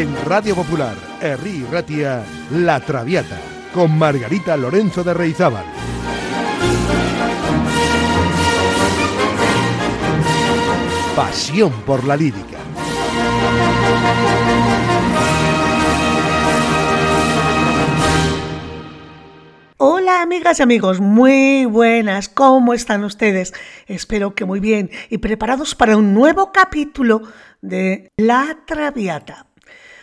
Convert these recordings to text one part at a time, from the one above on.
En Radio Popular, Herri Ratia, La Traviata, con Margarita Lorenzo de Reizábal. Pasión por la lírica. Hola amigas y amigos, muy buenas, ¿cómo están ustedes? Espero que muy bien y preparados para un nuevo capítulo de La Traviata.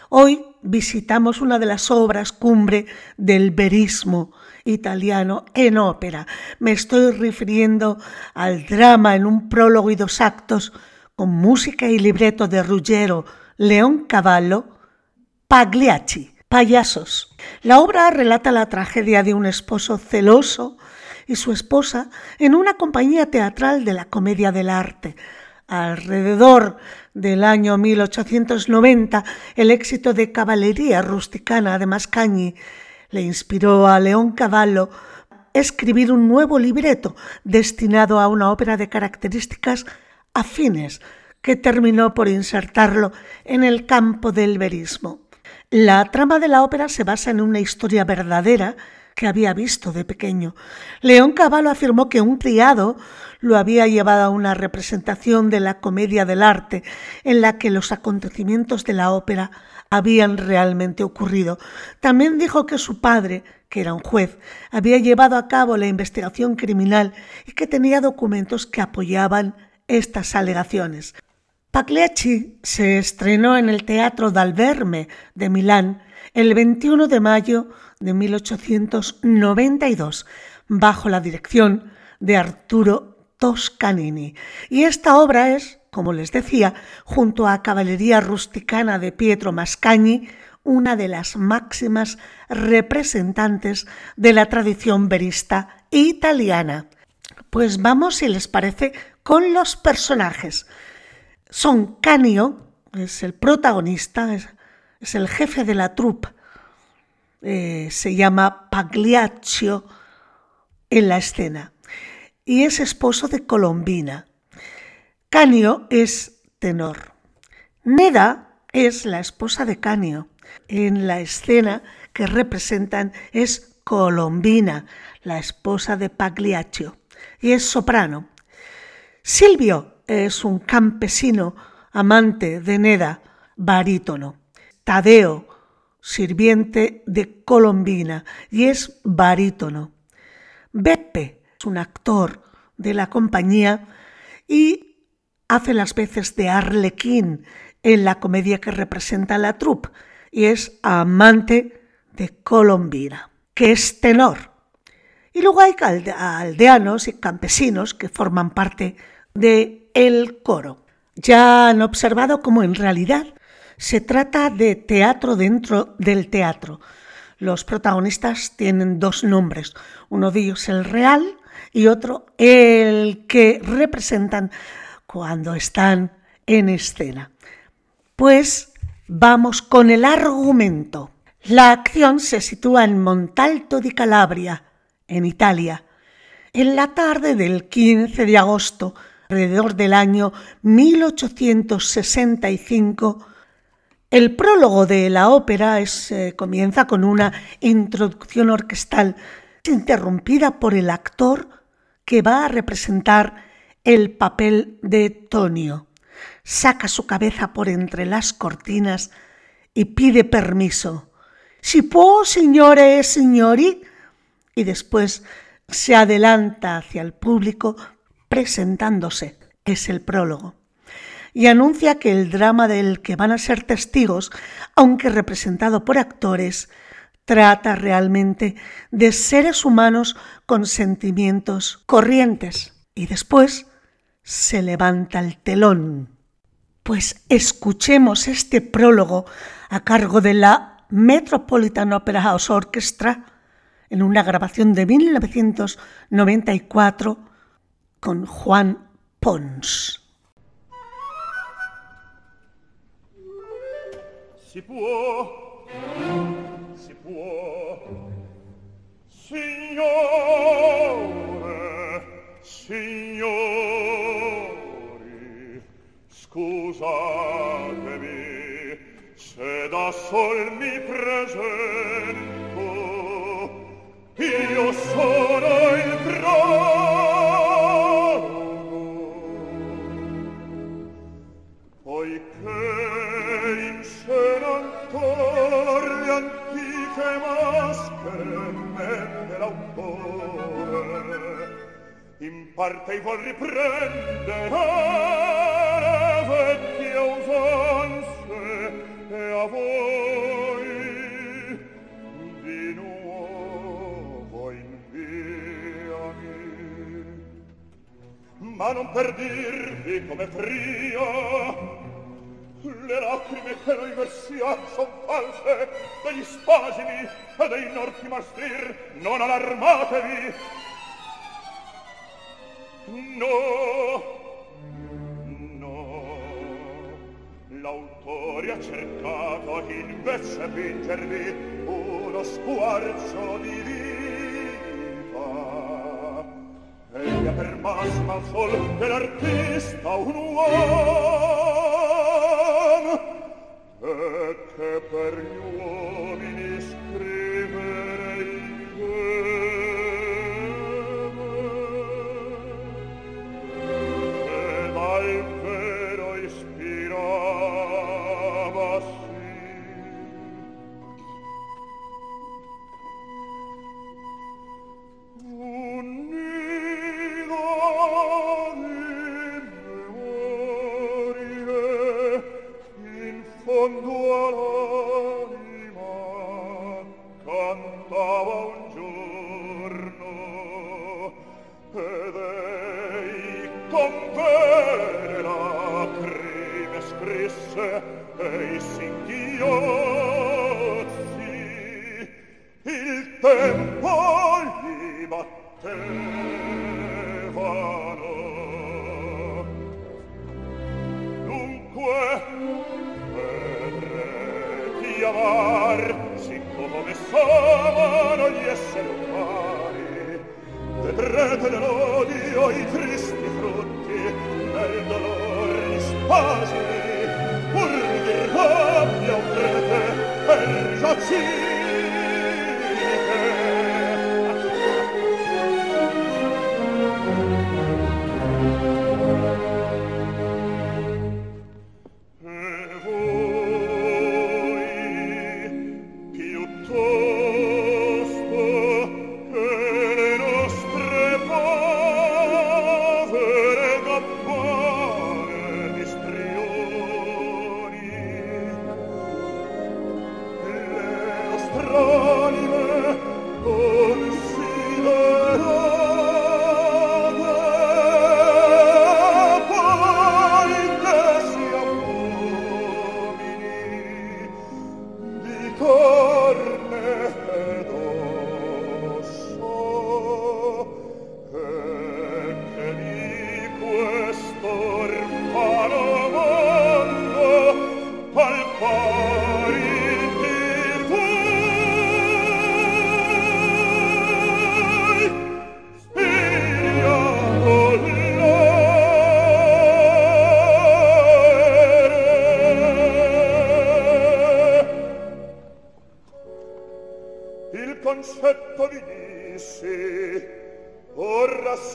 Hoy visitamos una de las obras cumbre del verismo italiano en ópera. Me estoy refiriendo al drama en un prólogo y dos actos con música y libreto de Ruggero León Cavallo, Pagliacci Payasos. La obra relata la tragedia de un esposo celoso y su esposa en una compañía teatral de la comedia del arte. Alrededor del año 1890, el éxito de Caballería Rusticana de Mascagni le inspiró a León Cavallo escribir un nuevo libreto destinado a una ópera de características afines que terminó por insertarlo en el campo del verismo. La trama de la ópera se basa en una historia verdadera que había visto de pequeño. León Cavallo afirmó que un criado lo había llevado a una representación de la comedia del arte en la que los acontecimientos de la ópera habían realmente ocurrido. También dijo que su padre, que era un juez, había llevado a cabo la investigación criminal y que tenía documentos que apoyaban estas alegaciones. Pagliacci se estrenó en el Teatro d'Alverme de Milán el 21 de mayo de 1892 bajo la dirección de Arturo Toscanini. Y esta obra es, como les decía, junto a Caballería Rusticana de Pietro Mascagni, una de las máximas representantes de la tradición verista italiana. Pues vamos, si les parece, con los personajes son Canio, es el protagonista, es, el jefe de la troupe, eh, se llama Pagliaccio en la escena y es esposo de Colombina. Canio es tenor. Neda es la esposa de Canio. En la escena que representan es Colombina, la esposa de Pagliaccio, y es soprano. Silvio es un campesino amante de Neda, barítono. Tadeo, sirviente de Colombina, y es barítono. Beppe es un actor de la compañía y hace las veces de Arlequín en la comedia que representa la troupe y es amante de Colombina, que es tenor. Y luego hay aldeanos y campesinos que forman parte de el coro. Ya han observado cómo en realidad se trata de teatro dentro del teatro. Los protagonistas tienen dos nombres, uno de ellos el real y otro el que representan cuando están en escena. Pues vamos con el argumento. La acción se sitúa en Montalto di Calabria, en Italia, en la tarde del 15 de agosto alrededor del año 1865, el prólogo de la ópera eh, comienza con una introducción orquestal interrumpida por el actor que va a representar el papel de Tonio. Saca su cabeza por entre las cortinas y pide permiso. Si signore e signori, y después se adelanta hacia el público presentándose, es el prólogo, y anuncia que el drama del que van a ser testigos, aunque representado por actores, trata realmente de seres humanos con sentimientos corrientes. Y después se levanta el telón. Pues escuchemos este prólogo a cargo de la Metropolitan Opera House Orchestra en una grabación de 1994 con Juan Pons. Si Signore, signori, scusatemi se da sol mi presento. Io sono pei vuol riprendere le vecchie usanze e a voi di nuovo inviami ma non per dirvi come frio le lacrime che noi versiam son false degli spasimi e dei norti mastrir non allarmatevi rompere la prima scrisse e i singhioni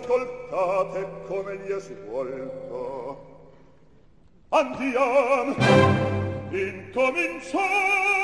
ascoltate come gli è svolto. Andiamo, incominciate!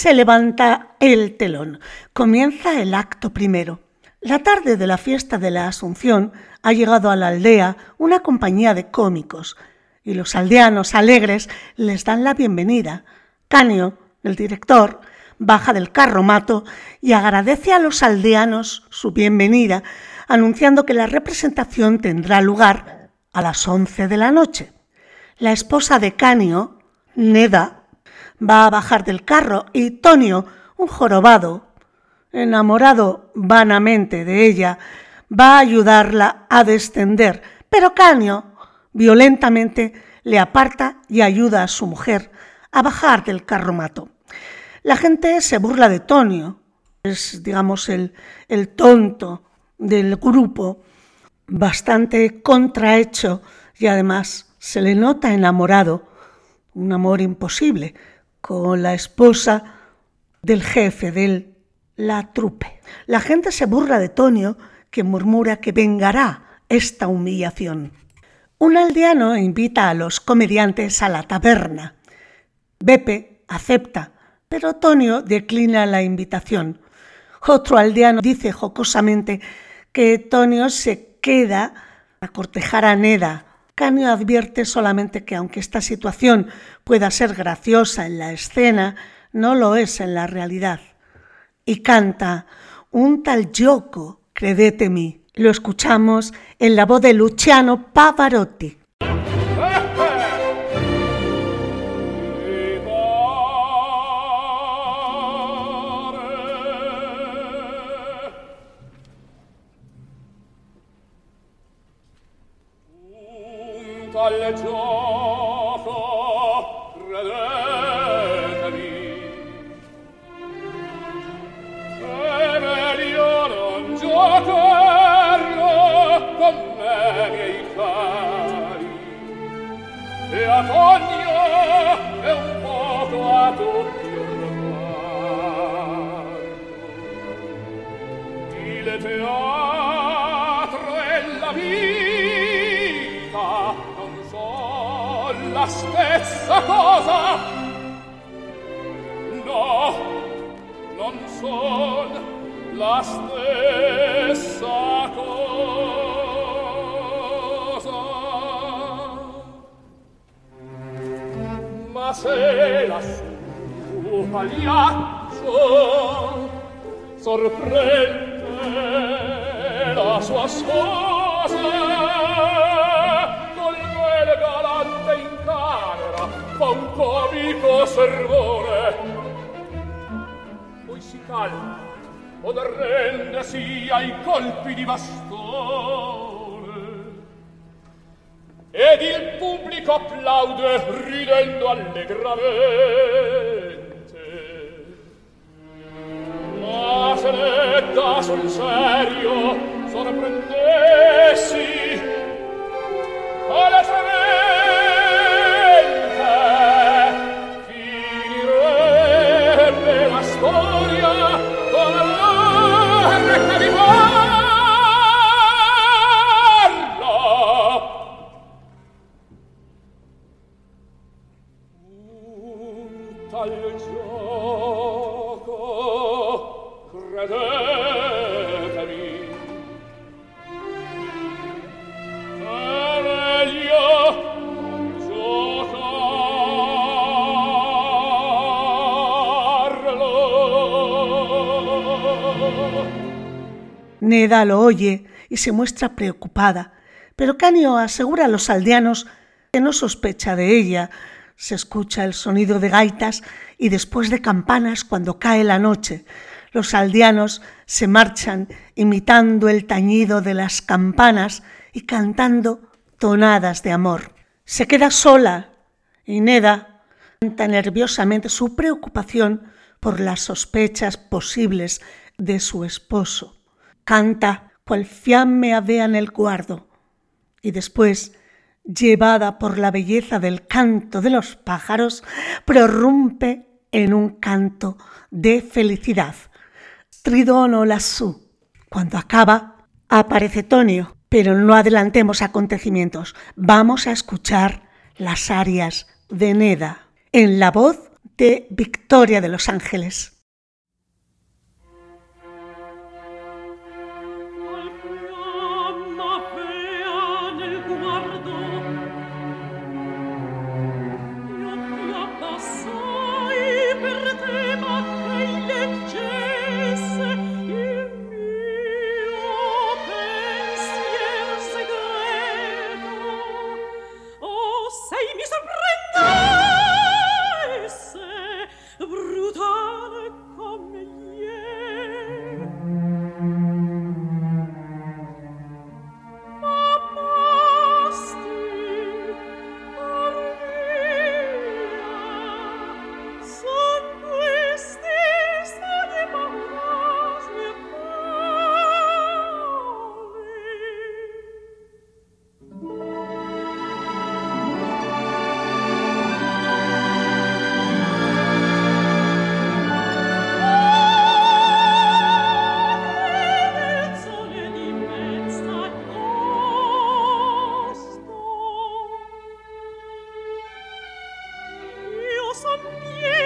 Se levanta el telón. Comienza el acto primero. La tarde de la fiesta de la Asunción ha llegado a la aldea una compañía de cómicos y los aldeanos alegres les dan la bienvenida. Canio, el director, baja del carromato y agradece a los aldeanos su bienvenida, anunciando que la representación tendrá lugar a las 11 de la noche. La esposa de Canio, Neda, va a bajar del carro y Tonio, un jorobado, enamorado vanamente de ella, va a ayudarla a descender, pero Canio violentamente le aparta y ayuda a su mujer a bajar del carromato. La gente se burla de Tonio, es digamos el, el tonto del grupo, bastante contrahecho y además se le nota enamorado, un amor imposible, con la esposa del jefe de la trupe. La gente se burla de Tonio, que murmura que vengará esta humillación. Un aldeano invita a los comediantes a la taberna. Bepe acepta, pero Tonio declina la invitación. Otro aldeano dice jocosamente que Tonio se queda a cortejar a Neda. Canio advierte solamente que aunque esta situación pueda ser graciosa en la escena, no lo es en la realidad. Y canta un tal Yoko, credetemi. Lo escuchamos en la voz de Luciano Pavarotti. al gioco credetevi e meglio non giocarlo con e a Tonio e un a tutti un riguardo dilete la stessa cosa. No non son la stessa cosa. Ma se la sua pagliaccio sorprende la sua sposa comico servone. Poi si calma od arrendersi ai colpi di bastone. Ed il pubblico applaude ridendo allegramente. Ma se ne dà sul serio sorprendessi alle tremende storia con la recta di voi. Neda lo oye y se muestra preocupada, pero Canio asegura a los aldeanos que no sospecha de ella. Se escucha el sonido de gaitas y después de campanas cuando cae la noche. Los aldeanos se marchan imitando el tañido de las campanas y cantando tonadas de amor. Se queda sola y Neda canta nerviosamente su preocupación por las sospechas posibles de su esposo canta cual fiamme avea en el guardo, y después, llevada por la belleza del canto de los pájaros, prorrumpe en un canto de felicidad. Tridono lassú. Cuando acaba, aparece Tonio, pero no adelantemos acontecimientos. Vamos a escuchar las arias de Neda en la voz de Victoria de los Ángeles. 身边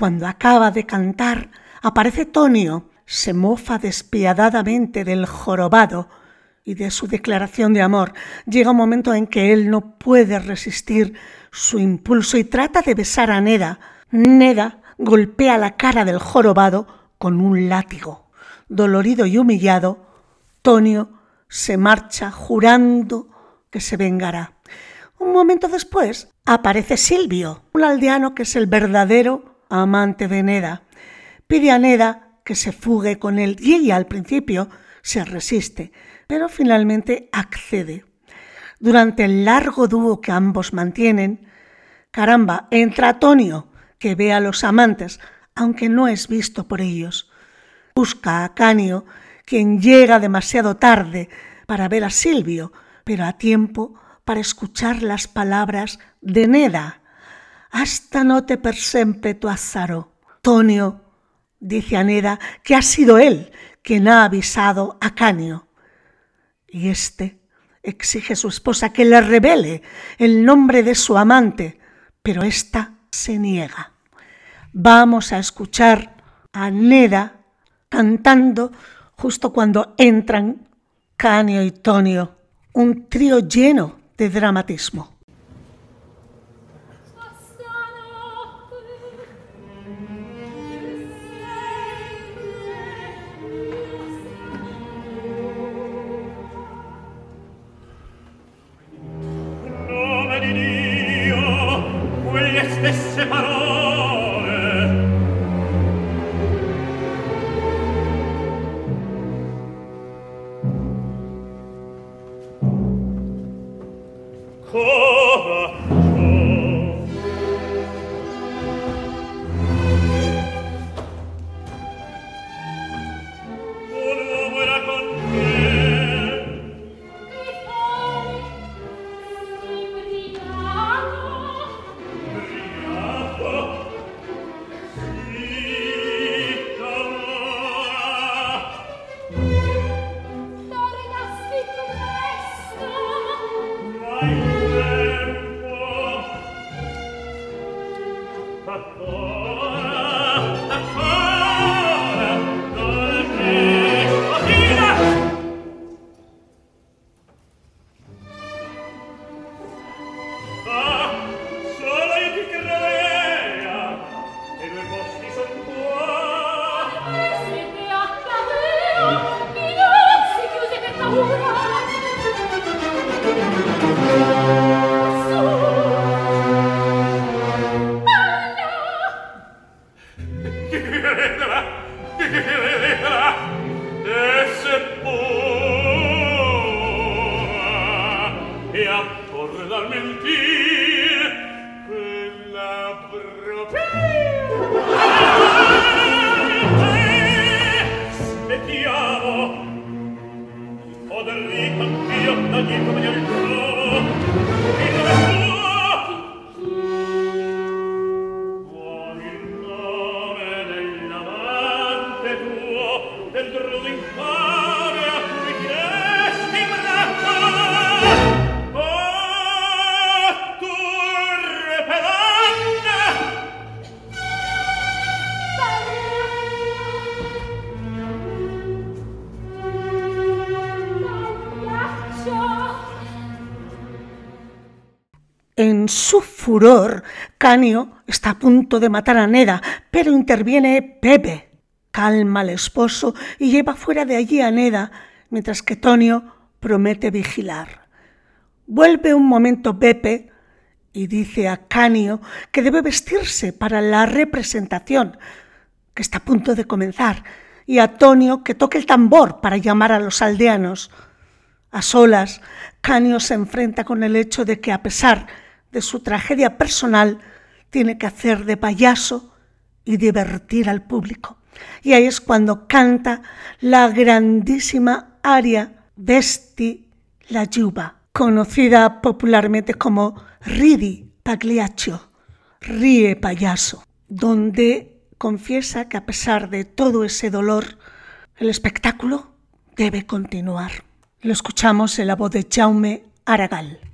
Cuando acaba de cantar, aparece Tonio, se mofa despiadadamente del jorobado y de su declaración de amor. Llega un momento en que él no puede resistir su impulso y trata de besar a Neda. Neda golpea la cara del jorobado con un látigo. Dolorido y humillado, Tonio se marcha jurando que se vengará. Un momento después aparece Silvio, un aldeano que es el verdadero amante de Neda. Pide a Neda que se fugue con él y ella al principio se resiste, pero finalmente accede. Durante el largo dúo que ambos mantienen, caramba, entra Tonio, que ve a los amantes, aunque no es visto por ellos. Busca a Canio, quien llega demasiado tarde para ver a Silvio, pero a tiempo para escuchar las palabras de Neda hasta note per sempre tu azaro. Tonio dice a Neda que ha sido él quien ha avisado a Canio. Y éste exige a su esposa que le revele el nombre de su amante, pero ésta se niega. Vamos a escuchar a Neda cantando justo cuando entran Canio y Tonio, un trío lleno de dramatismo. En su furor, Canio está a punto de matar a Neda, pero interviene Pepe. Calma al esposo y lleva fuera de allí a Neda, mientras que Tonio promete vigilar. Vuelve un momento Pepe y dice a Canio que debe vestirse para la representación, que está a punto de comenzar, y a Tonio que toque el tambor para llamar a los aldeanos. A solas, Canio se enfrenta con el hecho de que a pesar de su tragedia personal, tiene que hacer de payaso y divertir al público. Y ahí es cuando canta la grandísima aria Vesti la Yuba, conocida popularmente como Ridi Pagliaccio, Ríe payaso, donde confiesa que a pesar de todo ese dolor, el espectáculo debe continuar. Lo escuchamos en la voz de Jaume Aragal.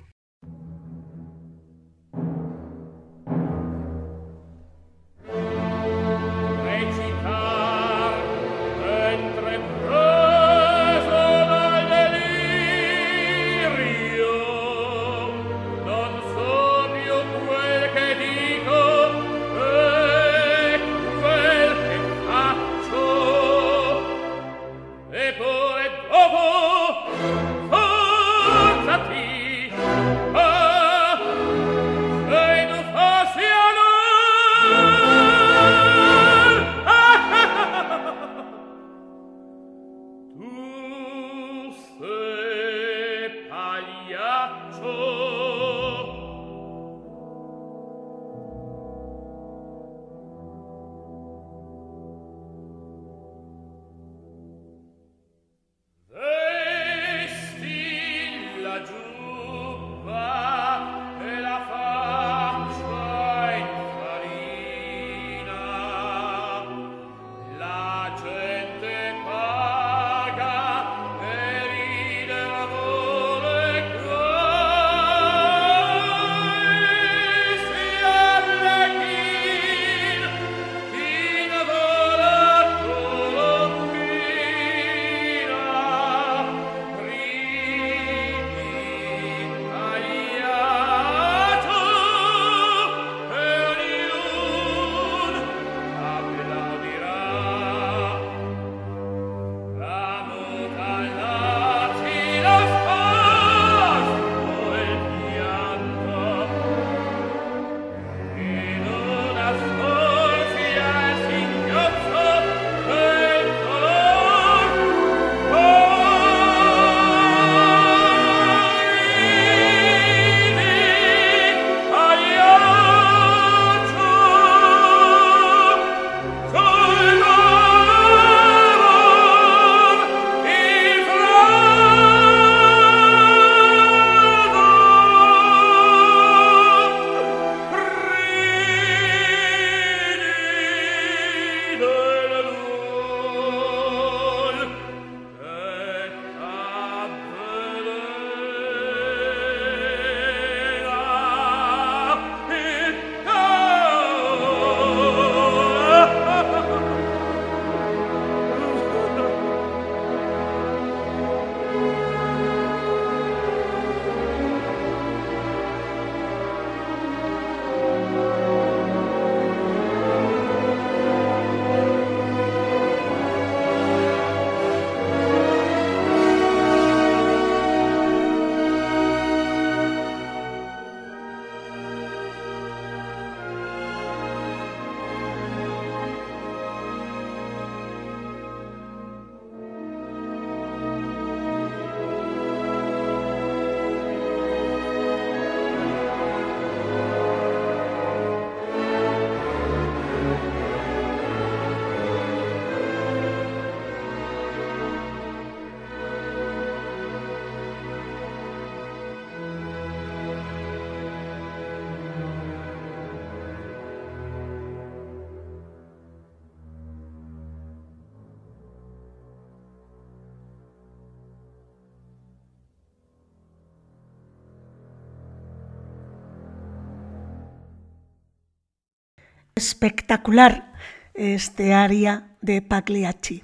Espectacular este aria de Pagliacci.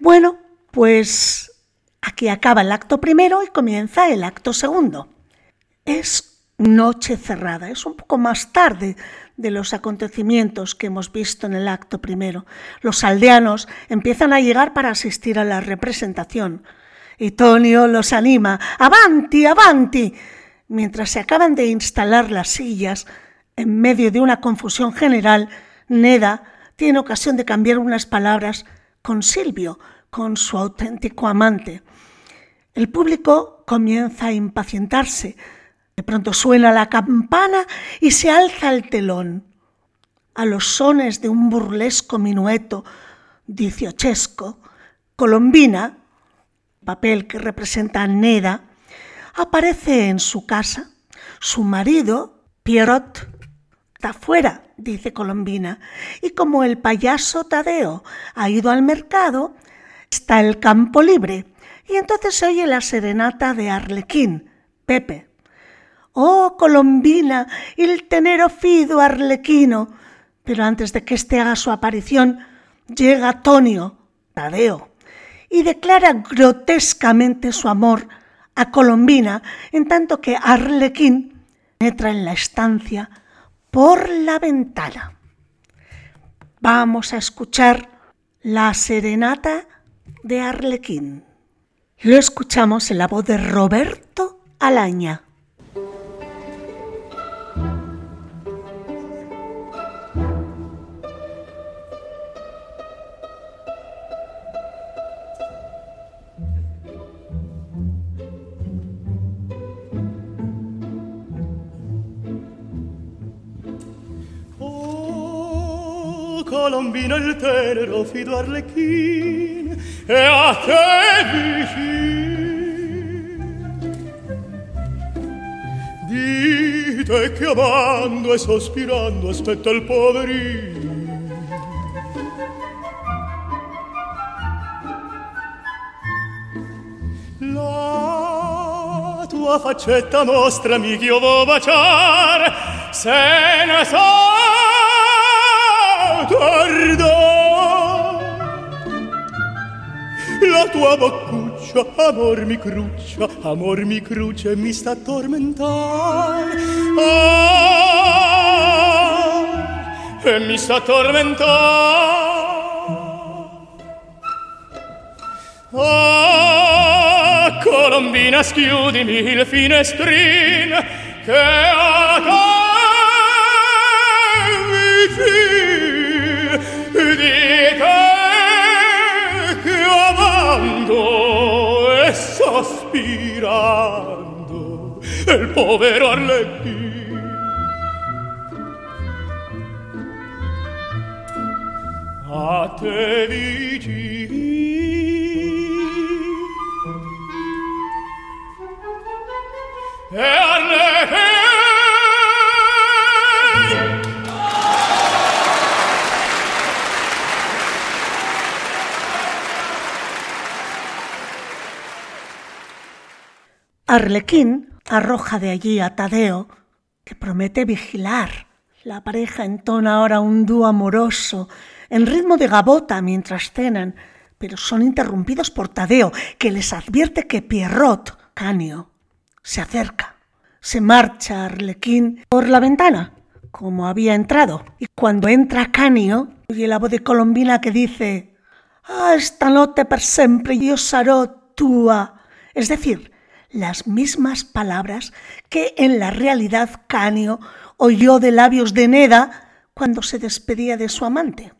Bueno, pues aquí acaba el acto primero y comienza el acto segundo. Es noche cerrada, es un poco más tarde de los acontecimientos que hemos visto en el acto primero. Los aldeanos empiezan a llegar para asistir a la representación y Tonio los anima, avanti, avanti, mientras se acaban de instalar las sillas en medio de una confusión general, Neda tiene ocasión de cambiar unas palabras con Silvio, con su auténtico amante. El público comienza a impacientarse. De pronto suena la campana y se alza el telón. A los sones de un burlesco minueto dieciochesco, Colombina, papel que representa a Neda, aparece en su casa. Su marido, Pierrot, está fuera, dice Colombina, y como el payaso Tadeo ha ido al mercado, está el campo libre. Y entonces se oye la serenata de Arlequín, Pepe. Oh, Colombina, il tenero fido arlequino. Pero antes de que éste haga su aparición, llega Tonio, Tadeo, y declara grotescamente su amor a Colombina, en tanto que Arlequín entra en la estancia por la ventana. Vamos a escuchar la serenata de Arlequín. Lo escuchamos en la voz de Roberto Alaña. Colombina il tenero fido arlecchín e a te vicin dite che amando e sospirando aspetta il poverino. Tua faccetta mostrami che io vo baciare. Se ne so tua boccuccia amor mi cruccia amor mi cruce mi sta tormentare ah, e mi sta tormentare ah, colombina schiudimi il finestrin che a mirando el povero Arlecchino. A te Arlequín arroja de allí a Tadeo, que promete vigilar. La pareja entona ahora un dúo amoroso, en ritmo de gabota mientras cenan, pero son interrumpidos por Tadeo, que les advierte que Pierrot, Canio, se acerca. Se marcha Arlequín por la ventana, como había entrado, y cuando entra Canio, oye la voz de Colombina que dice «Ah, esta noche per sempre io sarò tua», es decir, las mismas palabras que en la realidad Canio oyó de labios de Neda cuando se despedía de su amante.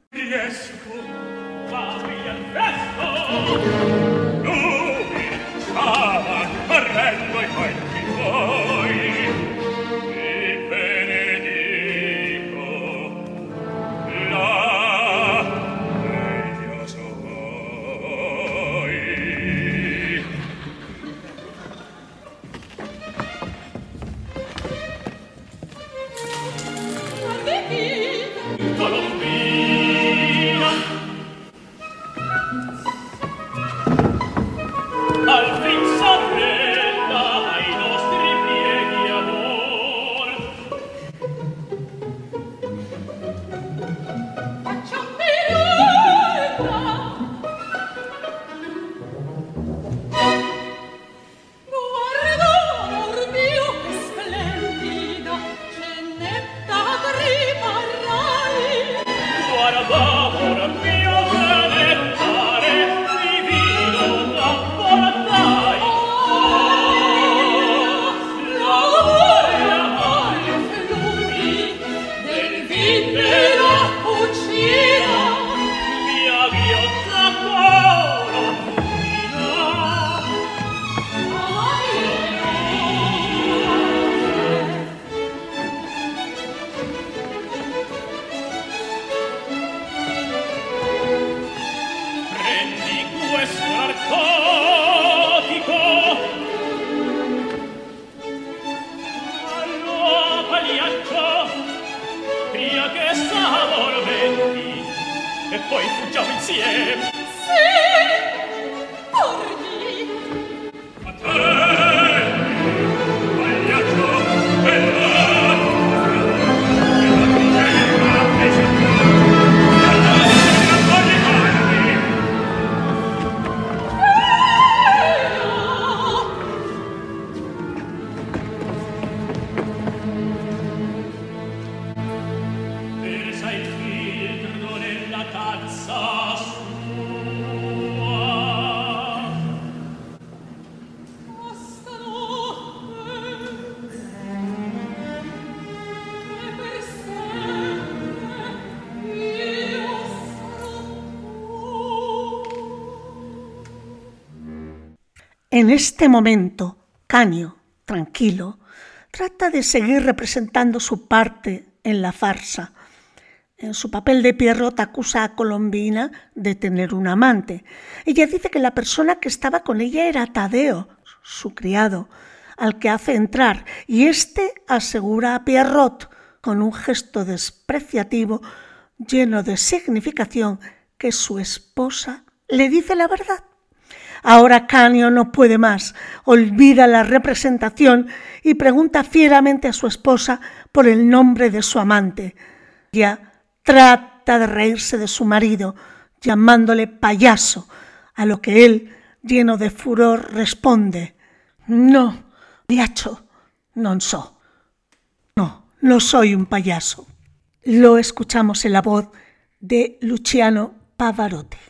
En este momento, Canio, tranquilo, trata de seguir representando su parte en la farsa. En su papel de Pierrot acusa a Colombina de tener un amante. Ella dice que la persona que estaba con ella era Tadeo, su criado, al que hace entrar, y éste asegura a Pierrot, con un gesto despreciativo lleno de significación, que su esposa le dice la verdad. Ahora Canio no puede más, olvida la representación y pregunta fieramente a su esposa por el nombre de su amante. Ya trata de reírse de su marido, llamándole payaso, a lo que él, lleno de furor, responde No, diacho, non so. No, no soy un payaso. Lo escuchamos en la voz de Luciano Pavarotti.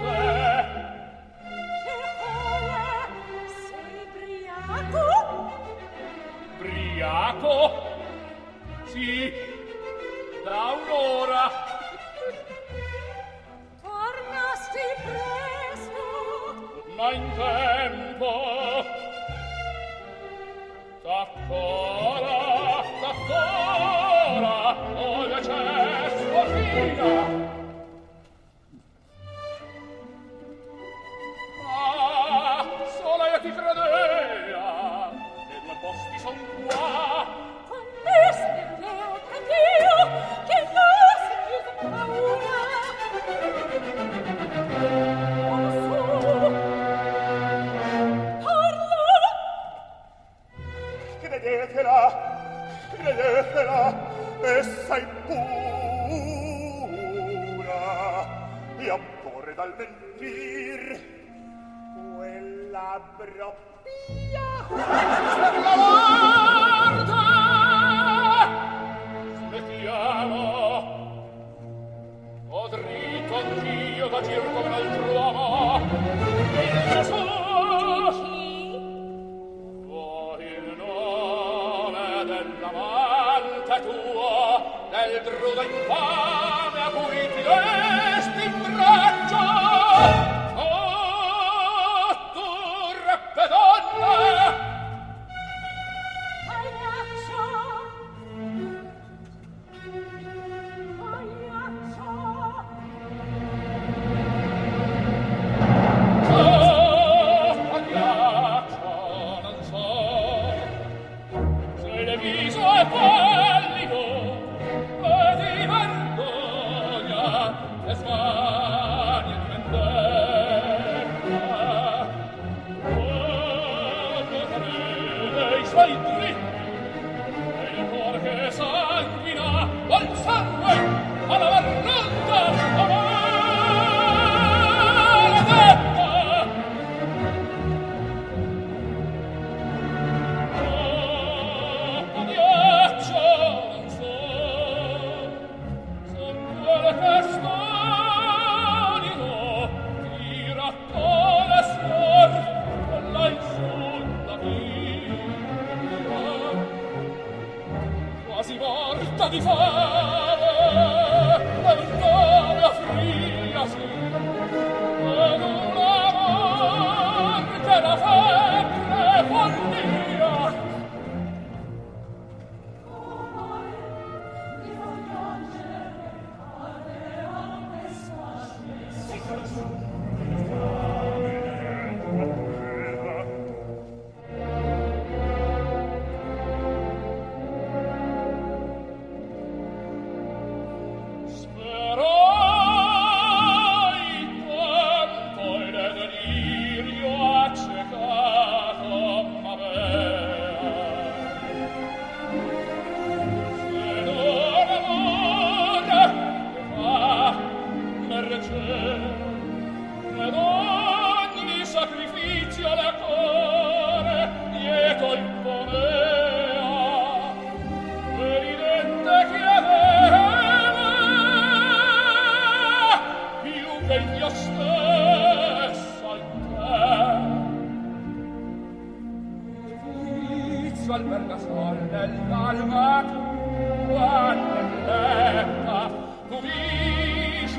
qui da un'ora. Tornasti presto. Ma in tempo. T'accora, t'accora, o le cespo fina.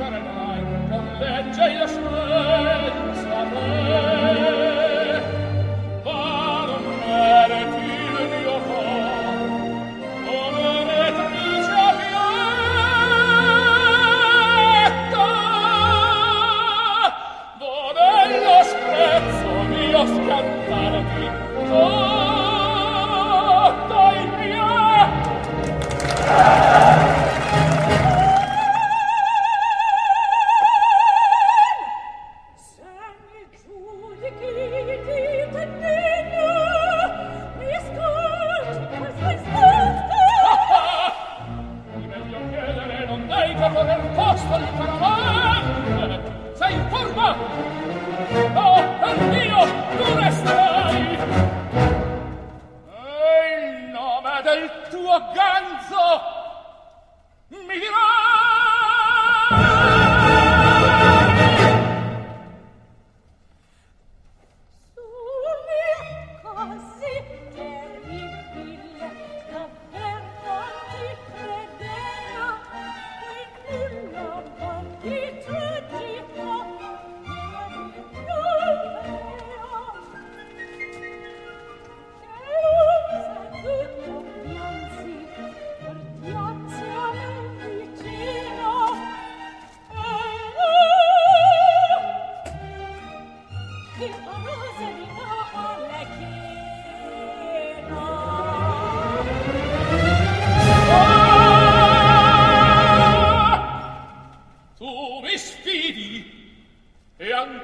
Sharanai, Come legge Yashua,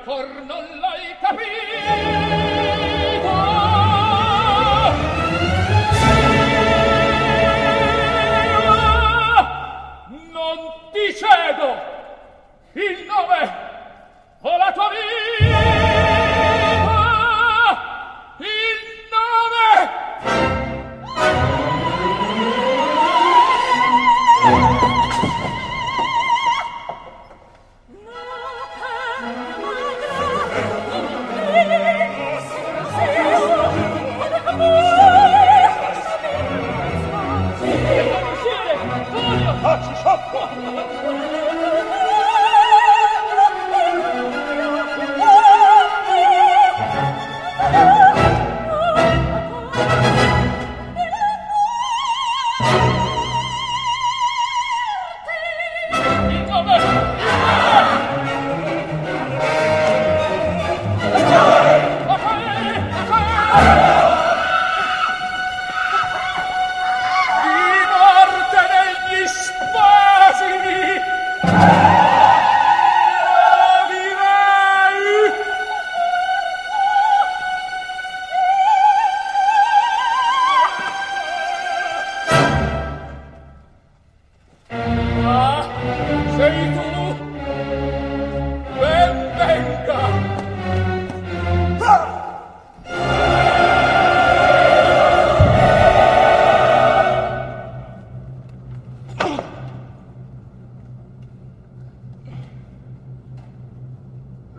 e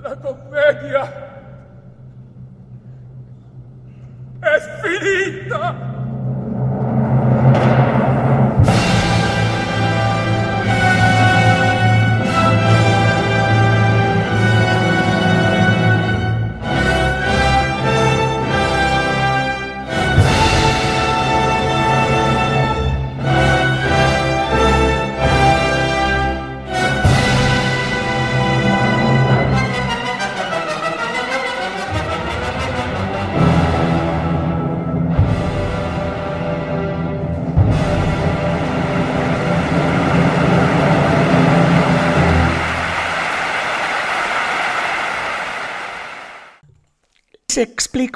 La commedia è finita!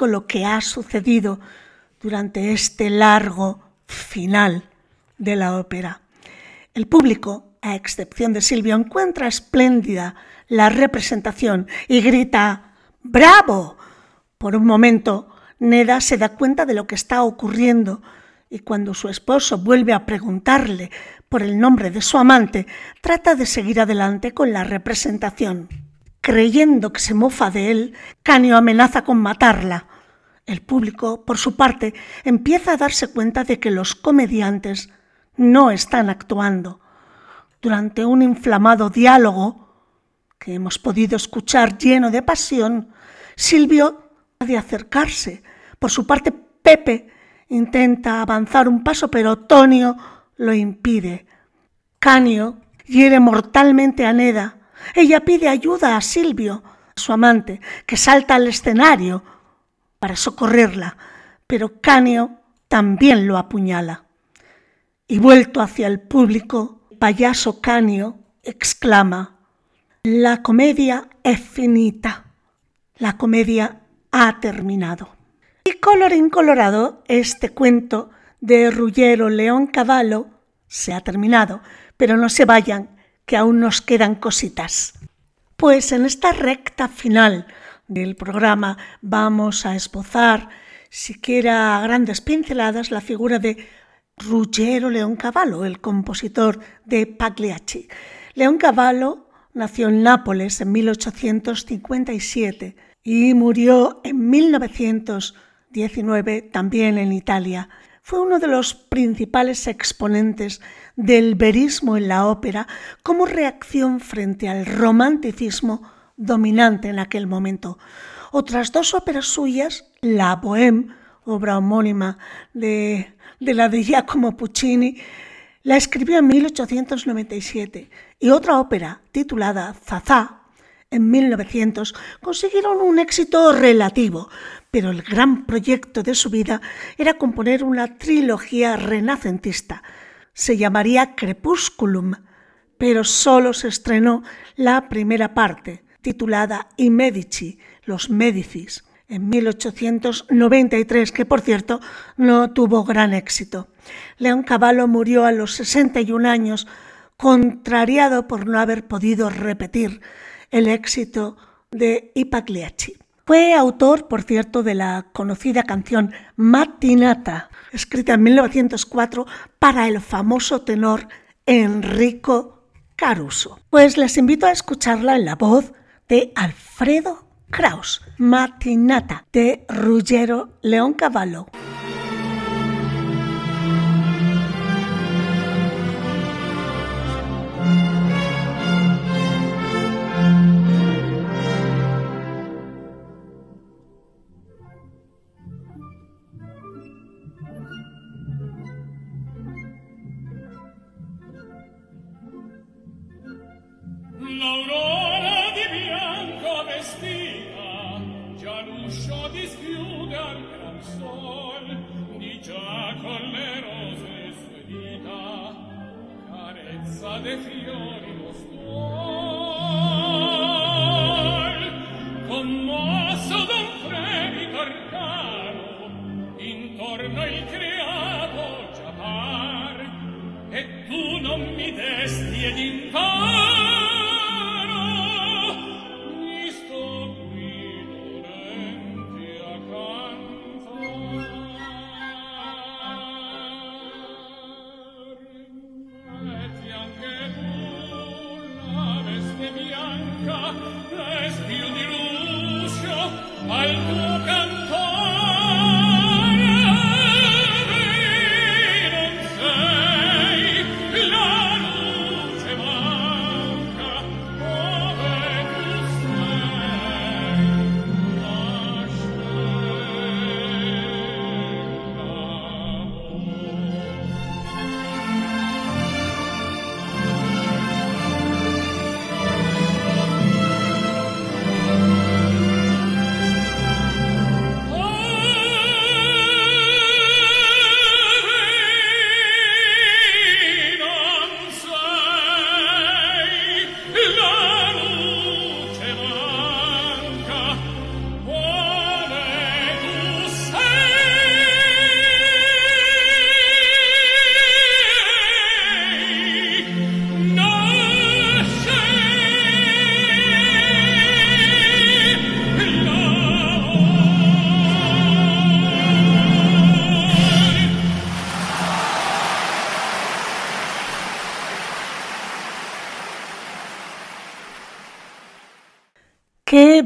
Lo que ha sucedido durante este largo final de la ópera. El público, a excepción de Silvio, encuentra espléndida la representación y grita ¡Bravo! Por un momento, Neda se da cuenta de lo que está ocurriendo y cuando su esposo vuelve a preguntarle por el nombre de su amante, trata de seguir adelante con la representación. Creyendo que se mofa de él, Canio amenaza con matarla. El público, por su parte, empieza a darse cuenta de que los comediantes no están actuando. Durante un inflamado diálogo que hemos podido escuchar lleno de pasión, Silvio ha de acercarse. Por su parte, Pepe intenta avanzar un paso, pero Tonio lo impide. Canio hiere mortalmente a Neda. Ella pide ayuda a Silvio, su amante, que salta al escenario para socorrerla, pero Canio también lo apuñala. Y vuelto hacia el público, payaso Canio exclama, la comedia es finita, la comedia ha terminado. Y colorín colorado, este cuento de Rullero León Cavallo se ha terminado, pero no se vayan, que aún nos quedan cositas. Pues en esta recta final del programa vamos a esbozar, siquiera a grandes pinceladas, la figura de Ruggero Leoncavallo, el compositor de Pagliacci. Leoncavallo nació en Nápoles en 1857 y murió en 1919 también en Italia. Fue uno de los principales exponentes del verismo en la ópera como reacción frente al romanticismo dominante en aquel momento. Otras dos óperas suyas, La Bohème, obra homónima de, de la de Giacomo Puccini, la escribió en 1897 y otra ópera titulada Zazá en 1900 consiguieron un éxito relativo, pero el gran proyecto de su vida era componer una trilogía renacentista. Se llamaría Crepusculum, pero solo se estrenó la primera parte, titulada I Medici, los Médicis, en 1893, que por cierto no tuvo gran éxito. León Cavallo murió a los 61 años, contrariado por no haber podido repetir el éxito de Ipagliacci. Fue autor, por cierto, de la conocida canción Matinata, escrita en 1904 para el famoso tenor Enrico Caruso. Pues les invito a escucharla en la voz de Alfredo Kraus, Matinata de Ruggero Leoncavallo. L'aurora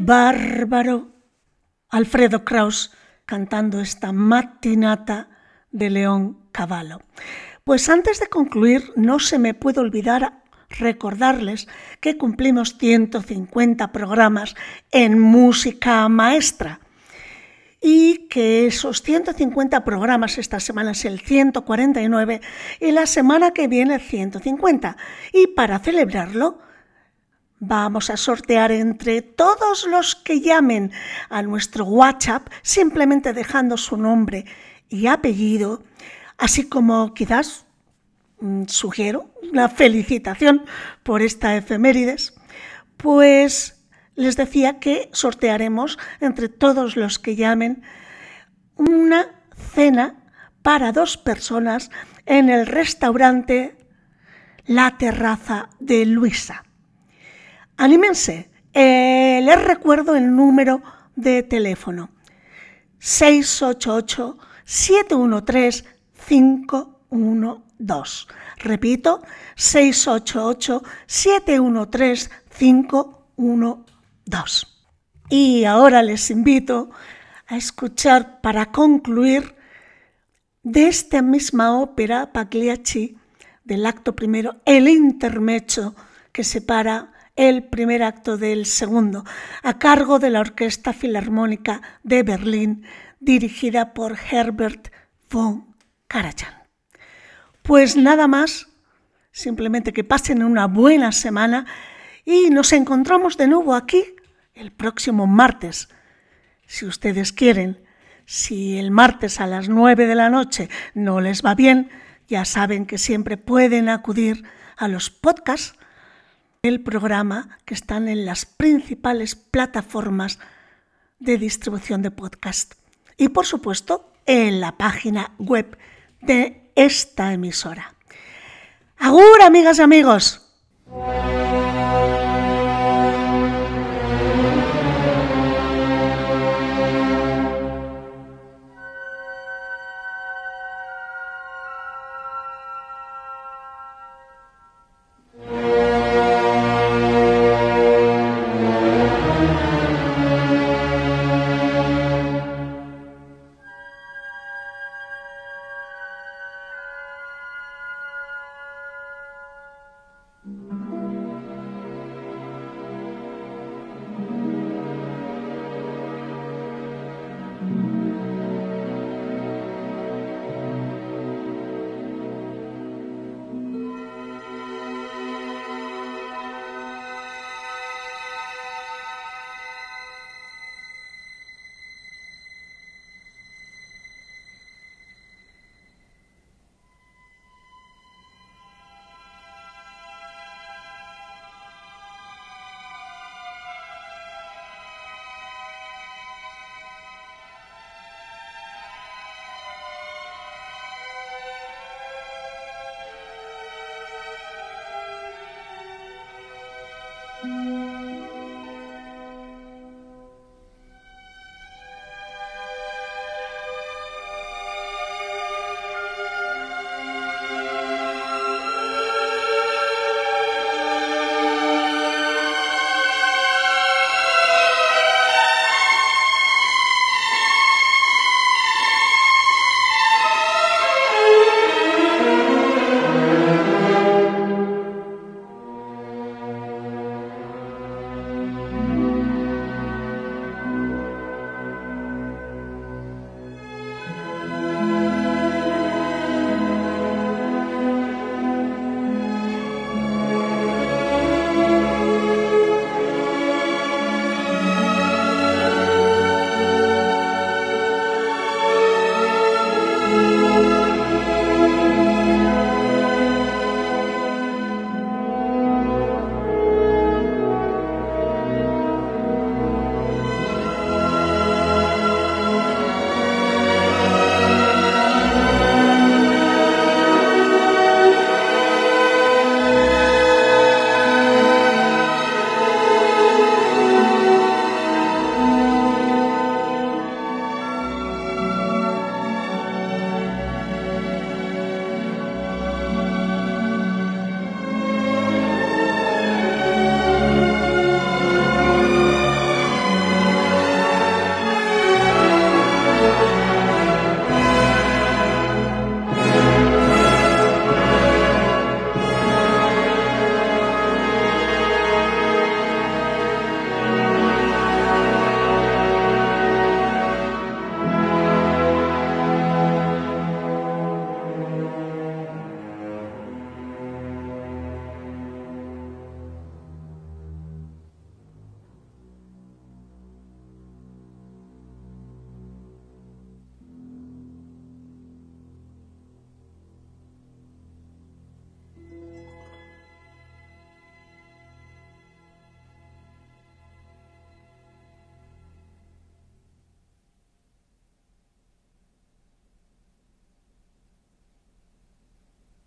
bárbaro! Alfredo Kraus cantando esta matinata de León Cavallo. Pues antes de concluir, no se me puede olvidar recordarles que cumplimos 150 programas en música maestra y que esos 150 programas esta semana es el 149 y la semana que viene el 150. Y para celebrarlo vamos a sortear entre todos los que llamen a nuestro WhatsApp simplemente dejando su nombre y apellido, así como quizás mm, sugiero una felicitación por esta efemérides, pues les decía que sortearemos entre todos los que llamen una cena para dos personas en el restaurante La Terraza de Luisa. Anímense, eh, les recuerdo el número de teléfono 688-713-512. Repito, 688-713-512. Y ahora les invito a escuchar para concluir de esta misma ópera Pagliacci del acto primero, el intermecho que separa el primer acto del segundo, a cargo de la Orquesta Filarmónica de Berlín, dirigida por Herbert von Karajan. Pues nada más, simplemente que pasen una buena semana y nos encontramos de nuevo aquí el próximo martes, si ustedes quieren. Si el martes a las 9 de la noche no les va bien, ya saben que siempre pueden acudir a los podcasts del programa que están en las principales plataformas de distribución de podcast. Y por supuesto, en la página web de esta emisora. Agur, amigas y amigos.